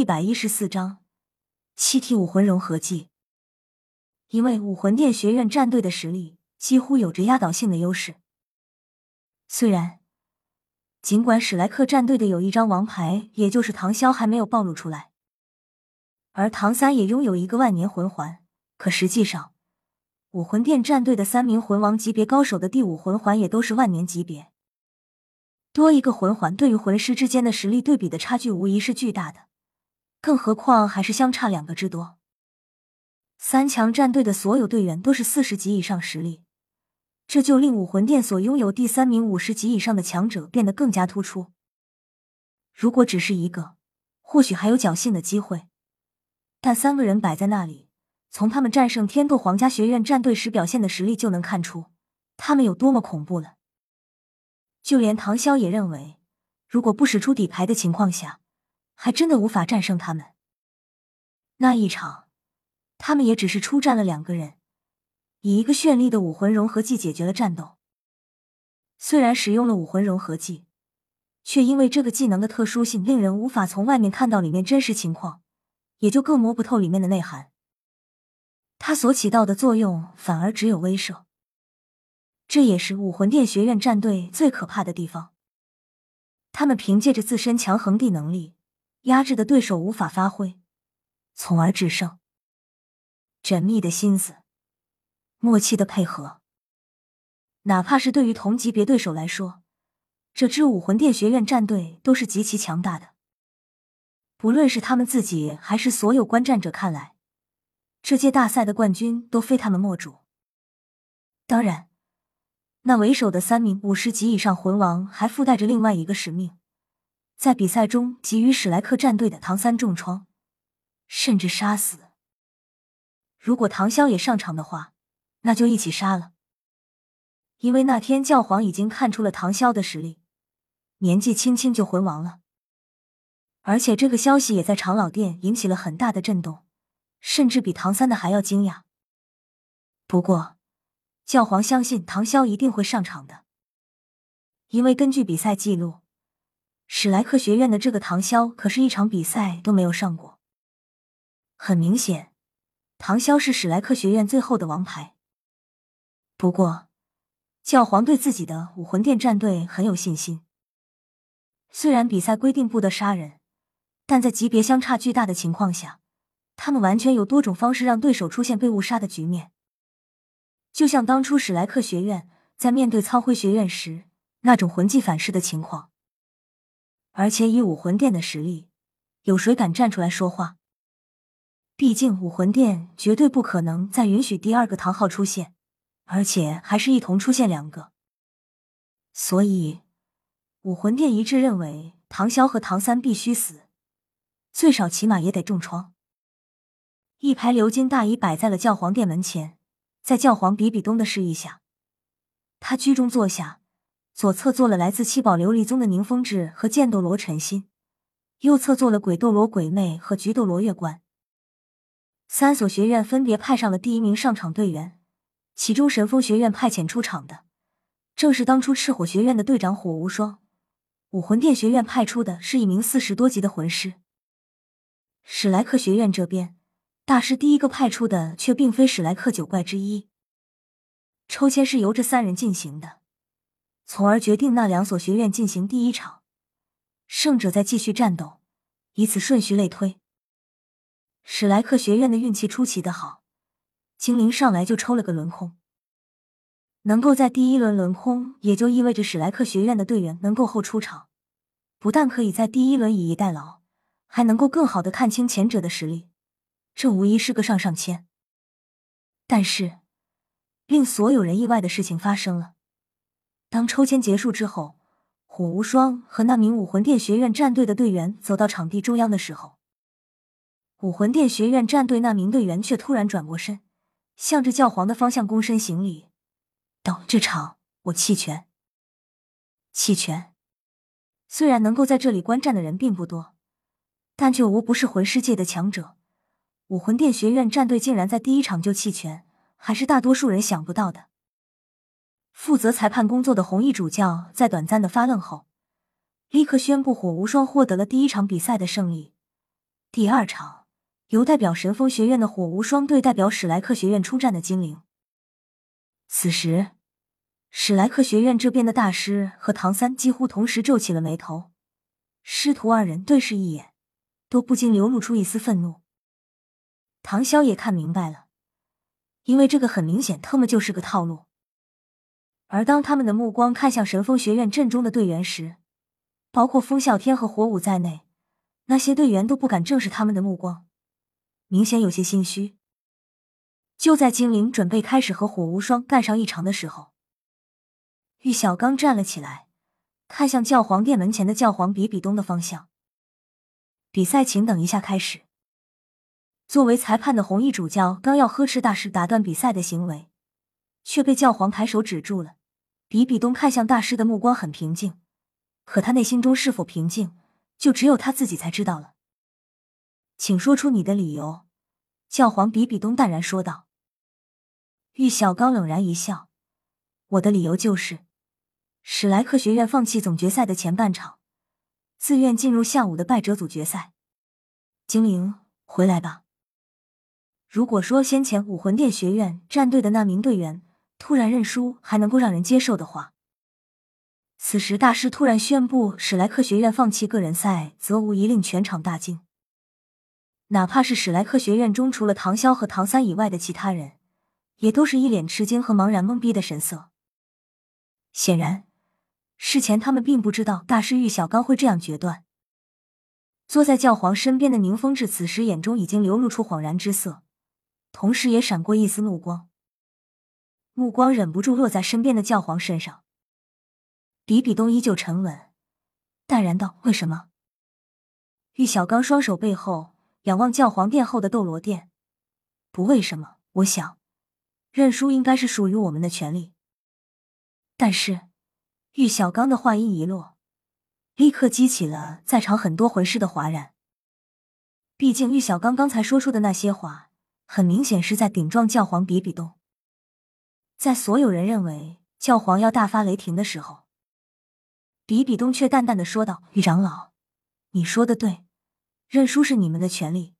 一百一十四章七体武魂融合技。因为武魂殿学院战队的实力几乎有着压倒性的优势。虽然，尽管史莱克战队的有一张王牌，也就是唐潇还没有暴露出来，而唐三也拥有一个万年魂环，可实际上，武魂殿战队的三名魂王级别高手的第五魂环也都是万年级别。多一个魂环，对于魂师之间的实力对比的差距无疑是巨大的，更何况还是相差两个之多。三强战队的所有队员都是四十级以上实力，这就令武魂殿所拥有第三名五十级以上的强者变得更加突出。如果只是一个，或许还有侥幸的机会，但三个人摆在那里，从他们战胜天斗皇家学院战队时表现的实力就能看出，他们有多么恐怖了。就连唐潇也认为，如果不使出底牌的情况下，还真的无法战胜他们。那一场，他们也只是出战了两个人，以一个绚丽的武魂融合技解决了战斗。虽然使用了武魂融合技，却因为这个技能的特殊性，令人无法从外面看到里面真实情况，也就更摸不透里面的内涵。它所起到的作用，反而只有威慑。这也是武魂殿学院战队最可怕的地方。他们凭借着自身强横地能力，压制的对手无法发挥，从而制胜。缜密的心思，默契的配合，哪怕是对于同级别对手来说，这支武魂殿学院战队都是极其强大的。不论是他们自己，还是所有观战者看来，这届大赛的冠军都非他们莫属。当然。那为首的三名五十级以上魂王还附带着另外一个使命，在比赛中给予史莱克战队的唐三重创，甚至杀死。如果唐潇也上场的话，那就一起杀了。因为那天教皇已经看出了唐潇的实力，年纪轻轻就魂王了，而且这个消息也在长老殿引起了很大的震动，甚至比唐三的还要惊讶。不过。教皇相信唐潇一定会上场的，因为根据比赛记录，史莱克学院的这个唐潇可是一场比赛都没有上过。很明显，唐潇是史莱克学院最后的王牌。不过，教皇对自己的武魂殿战队很有信心。虽然比赛规定不得杀人，但在级别相差巨大的情况下，他们完全有多种方式让对手出现被误杀的局面。就像当初史莱克学院在面对苍辉学院时那种魂技反噬的情况，而且以武魂殿的实力，有谁敢站出来说话？毕竟武魂殿绝对不可能再允许第二个唐昊出现，而且还是一同出现两个。所以，武魂殿一致认为唐潇和唐三必须死，最少起码也得重创。一排鎏金大椅摆在了教皇殿门前。在教皇比比东的示意下，他居中坐下，左侧坐了来自七宝琉璃宗的宁风致和剑斗罗陈心，右侧坐了鬼斗罗鬼魅和菊斗罗月关。三所学院分别派上了第一名上场队员，其中神风学院派遣出场的正是当初赤火学院的队长火无双，武魂殿学院派出的是一名四十多级的魂师。史莱克学院这边。大师第一个派出的却并非史莱克九怪之一。抽签是由这三人进行的，从而决定那两所学院进行第一场，胜者再继续战斗，以此顺序类推。史莱克学院的运气出奇的好，精灵上来就抽了个轮空。能够在第一轮轮空，也就意味着史莱克学院的队员能够后出场，不但可以在第一轮以逸待劳，还能够更好的看清前者的实力。这无疑是个上上签，但是令所有人意外的事情发生了。当抽签结束之后，火无双和那名武魂殿学院战队的队员走到场地中央的时候，武魂殿学院战队那名队员却突然转过身，向着教皇的方向躬身行礼，道：“这场我弃权。”弃权。虽然能够在这里观战的人并不多，但却无不是魂师界的强者。武魂殿学院战队竟然在第一场就弃权，还是大多数人想不到的。负责裁判工作的红衣主教在短暂的发愣后，立刻宣布火无双获得了第一场比赛的胜利，第二场由代表神风学院的火无双对代表史莱克学院出战的精灵。此时，史莱克学院这边的大师和唐三几乎同时皱起了眉头，师徒二人对视一眼，都不禁流露出一丝愤怒。唐潇也看明白了，因为这个很明显，他们就是个套路。而当他们的目光看向神风学院阵中的队员时，包括风啸天和火舞在内，那些队员都不敢正视他们的目光，明显有些心虚。就在精灵准备开始和火无双干上一场的时候，玉小刚站了起来，看向教皇殿门前的教皇比比东的方向。比赛，请等一下开始。作为裁判的红衣主教刚要呵斥大师打断比赛的行为，却被教皇抬手止住了。比比东看向大师的目光很平静，可他内心中是否平静，就只有他自己才知道了。请说出你的理由。”教皇比比东淡然说道。玉小刚冷然一笑：“我的理由就是，史莱克学院放弃总决赛的前半场，自愿进入下午的败者组决赛。精灵，回来吧。如果说先前武魂殿学院战队的那名队员……”突然认输还能够让人接受的话，此时大师突然宣布史莱克学院放弃个人赛，则无疑令全场大惊。哪怕是史莱克学院中除了唐潇和唐三以外的其他人，也都是一脸吃惊和茫然懵逼的神色。显然，事前他们并不知道大师玉小刚会这样决断。坐在教皇身边的宁风致此时眼中已经流露出恍然之色，同时也闪过一丝怒光。目光忍不住落在身边的教皇身上，比比东依旧沉稳，淡然道：“为什么？”玉小刚双手背后仰望教皇殿后的斗罗殿，不为什么。我想，认输应该是属于我们的权利。但是，玉小刚的话音一落，立刻激起了在场很多魂师的哗然。毕竟，玉小刚刚才说出的那些话，很明显是在顶撞教皇比比东。在所有人认为教皇要大发雷霆的时候，比比东却淡淡的说道：“玉长老，你说的对，认输是你们的权利。”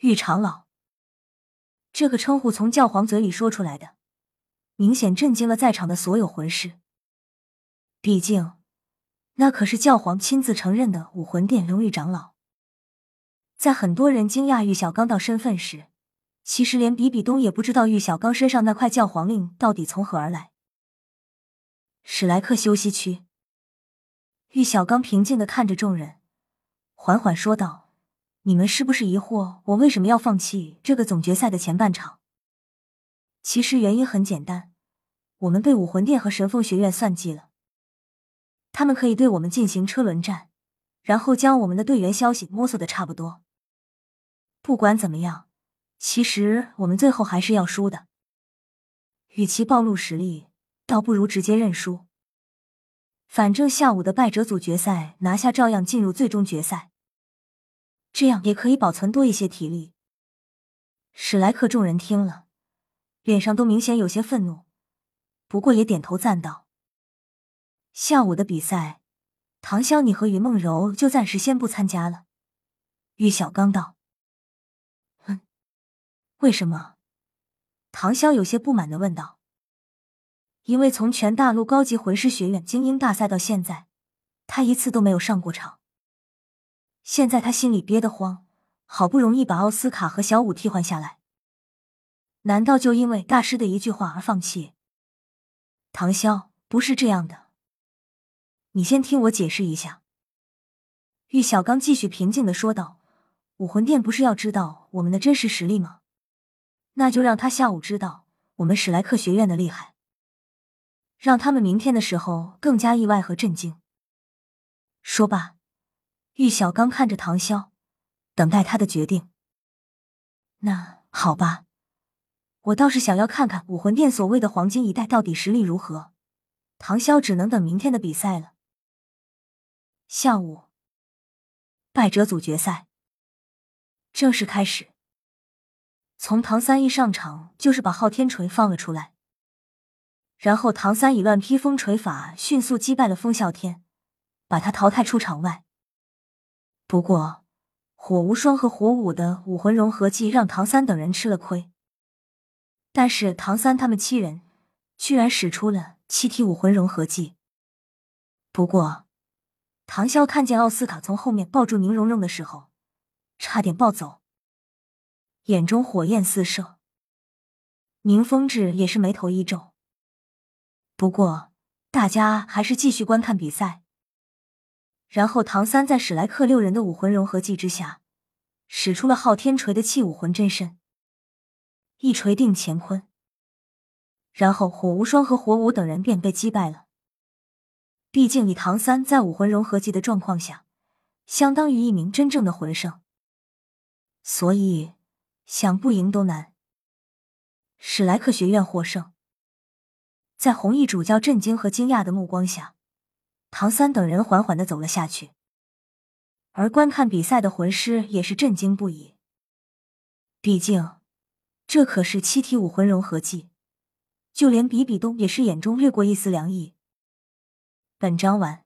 玉长老这个称呼从教皇嘴里说出来的，明显震惊了在场的所有魂师。毕竟，那可是教皇亲自承认的武魂殿荣誉长老。在很多人惊讶玉小刚到身份时，其实连比比东也不知道玉小刚身上那块教皇令到底从何而来。史莱克休息区，玉小刚平静的看着众人，缓缓说道：“你们是不是疑惑我为什么要放弃这个总决赛的前半场？其实原因很简单，我们被武魂殿和神风学院算计了。他们可以对我们进行车轮战，然后将我们的队员消息摸索的差不多。不管怎么样。”其实我们最后还是要输的。与其暴露实力，倒不如直接认输。反正下午的败者组决赛拿下，照样进入最终决赛，这样也可以保存多一些体力。史莱克众人听了，脸上都明显有些愤怒，不过也点头赞道：“下午的比赛，唐潇，你和云梦柔就暂时先不参加了。”玉小刚道。为什么？唐潇有些不满的问道。因为从全大陆高级魂师学院精英大赛到现在，他一次都没有上过场。现在他心里憋得慌，好不容易把奥斯卡和小五替换下来，难道就因为大师的一句话而放弃？唐潇不是这样的，你先听我解释一下。玉小刚继续平静的说道：“武魂殿不是要知道我们的真实实力吗？”那就让他下午知道我们史莱克学院的厉害，让他们明天的时候更加意外和震惊。说罢，玉小刚看着唐潇，等待他的决定。那好吧，我倒是想要看看武魂殿所谓的黄金一代到底实力如何。唐潇只能等明天的比赛了。下午，败者组决赛正式开始。从唐三一上场，就是把昊天锤放了出来，然后唐三以乱披风锤法迅速击败了风啸天，把他淘汰出场外。不过，火无双和火舞的武魂融合技让唐三等人吃了亏，但是唐三他们七人居然使出了七体武魂融合技。不过，唐潇看见奥斯卡从后面抱住宁荣荣的时候，差点暴走，眼中火焰四射。宁风致也是眉头一皱。不过，大家还是继续观看比赛。然后，唐三在史莱克六人的武魂融合技之下，使出了昊天锤的气武魂真身，一锤定乾坤。然后，火无双和火舞等人便被击败了。毕竟，以唐三在武魂融合技的状况下，相当于一名真正的魂圣，所以想不赢都难。史莱克学院获胜，在红衣主教震惊和惊讶的目光下。唐三等人缓缓的走了下去，而观看比赛的魂师也是震惊不已。毕竟，这可是七体武魂融合技，就连比比东也是眼中掠过一丝凉意。本章完。